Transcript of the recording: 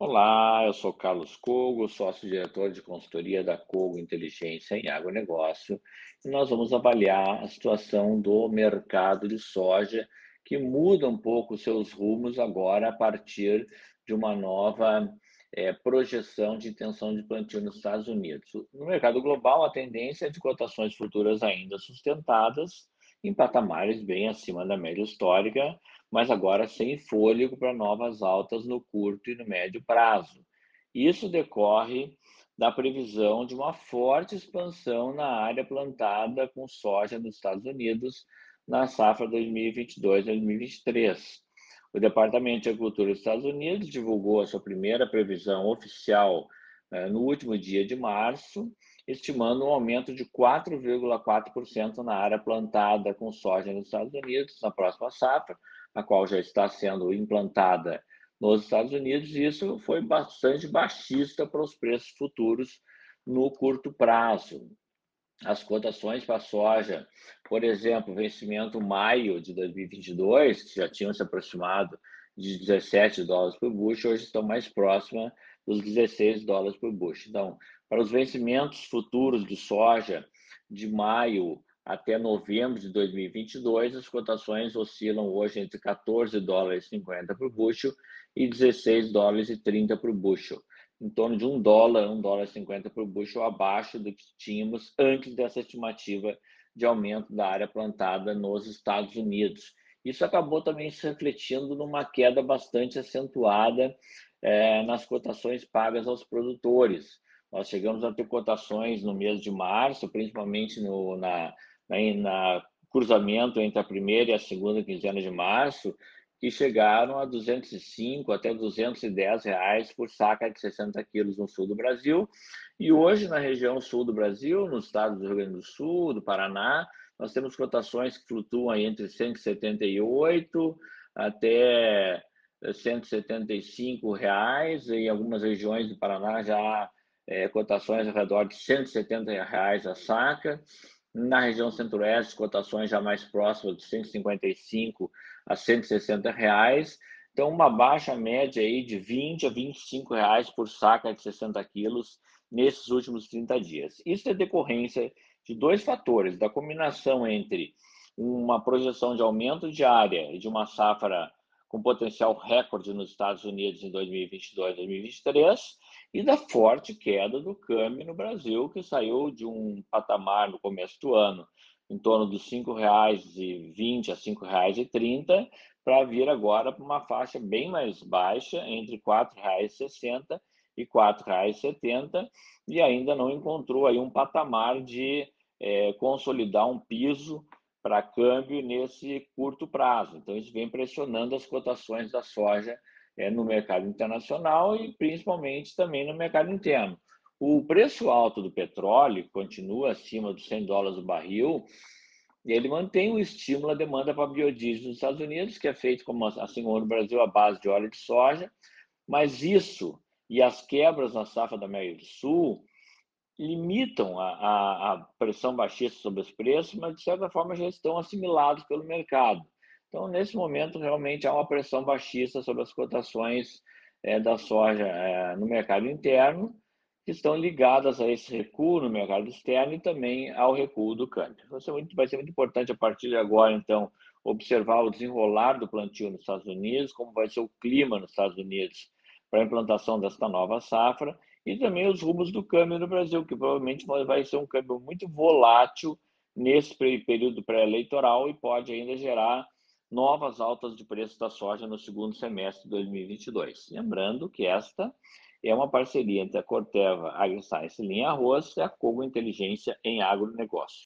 Olá, eu sou Carlos Cogo, sócio-diretor de consultoria da Cogo Inteligência em Agronegócio, e nós vamos avaliar a situação do mercado de soja, que muda um pouco seus rumos agora a partir de uma nova é, projeção de intenção de plantio nos Estados Unidos. No mercado global, a tendência é de cotações futuras ainda sustentadas, em patamares bem acima da média histórica, mas agora sem fôlego para novas altas no curto e no médio prazo. Isso decorre da previsão de uma forte expansão na área plantada com soja nos Estados Unidos na safra 2022-2023. O Departamento de Agricultura dos Estados Unidos divulgou a sua primeira previsão oficial no último dia de março, estimando um aumento de 4,4% na área plantada com soja nos Estados Unidos na próxima safra, a qual já está sendo implantada nos Estados Unidos, e isso foi bastante baixista para os preços futuros no curto prazo. As cotações para soja, por exemplo, vencimento maio de 2022, que já tinham se aproximado de 17 dólares por bushel, hoje estão mais próximas dos 16 dólares por bushel. Então, para os vencimentos futuros de soja de maio até novembro de 2022, as cotações oscilam hoje entre 14 dólares e 50 por bushel e 16 dólares e 30 por bushel, em torno de 1 dólar, 1 dólar e 50 por bushel abaixo do que tínhamos antes dessa estimativa de aumento da área plantada nos Estados Unidos. Isso acabou também se refletindo numa queda bastante acentuada é, nas cotações pagas aos produtores. Nós chegamos a ter cotações no mês de março, principalmente no, na, né, na cruzamento entre a primeira e a segunda quinzena de março, que chegaram a 205 até 210 reais por saca de 60 quilos no sul do Brasil. E hoje, na região sul do Brasil, no estado do Rio Grande do Sul, do Paraná, nós temos cotações que flutuam entre 178 até 175 reais, em algumas regiões do Paraná já é, cotações ao redor de 170 reais a saca. Na região centro-oeste, cotações já mais próximas de 155 a 160 reais. Então, uma baixa média aí de 20 a 25 reais por saca de 60 quilos nesses últimos 30 dias. Isso é decorrência de dois fatores, da combinação entre uma projeção de aumento de área e de uma safra com potencial recorde nos Estados Unidos em 2022 2023 e da forte queda do câmbio no Brasil, que saiu de um patamar no começo do ano em torno dos R$ 5,20 a R$ 5,30 para vir agora para uma faixa bem mais baixa, entre R$ 4,60 e R$ 4,70, e ainda não encontrou aí um patamar de é, consolidar um piso para câmbio nesse curto prazo. Então, isso vem pressionando as cotações da soja é, no mercado internacional e principalmente também no mercado interno. O preço alto do petróleo continua acima dos 100 dólares o barril, e ele mantém o estímulo à demanda para biodiesel nos Estados Unidos, que é feito, como, assim como no Brasil, à base de óleo de soja, mas isso e as quebras na safra da América do Sul limitam a, a, a pressão baixista sobre os preços, mas de certa forma já estão assimilados pelo mercado. Então, nesse momento, realmente há uma pressão baixista sobre as cotações é, da soja é, no mercado interno, que estão ligadas a esse recuo no mercado externo e também ao recuo do câmbio. Ser muito, vai ser muito importante, a partir de agora, então, observar o desenrolar do plantio nos Estados Unidos, como vai ser o clima nos Estados Unidos para a implantação desta nova safra, e também os rumos do câmbio no Brasil, que provavelmente vai ser um câmbio muito volátil nesse período pré-eleitoral e pode ainda gerar novas altas de preço da soja no segundo semestre de 2022. Lembrando que esta é uma parceria entre a Corteva AgriScience Linha Arroz e a Cogo Inteligência em Agronegócio.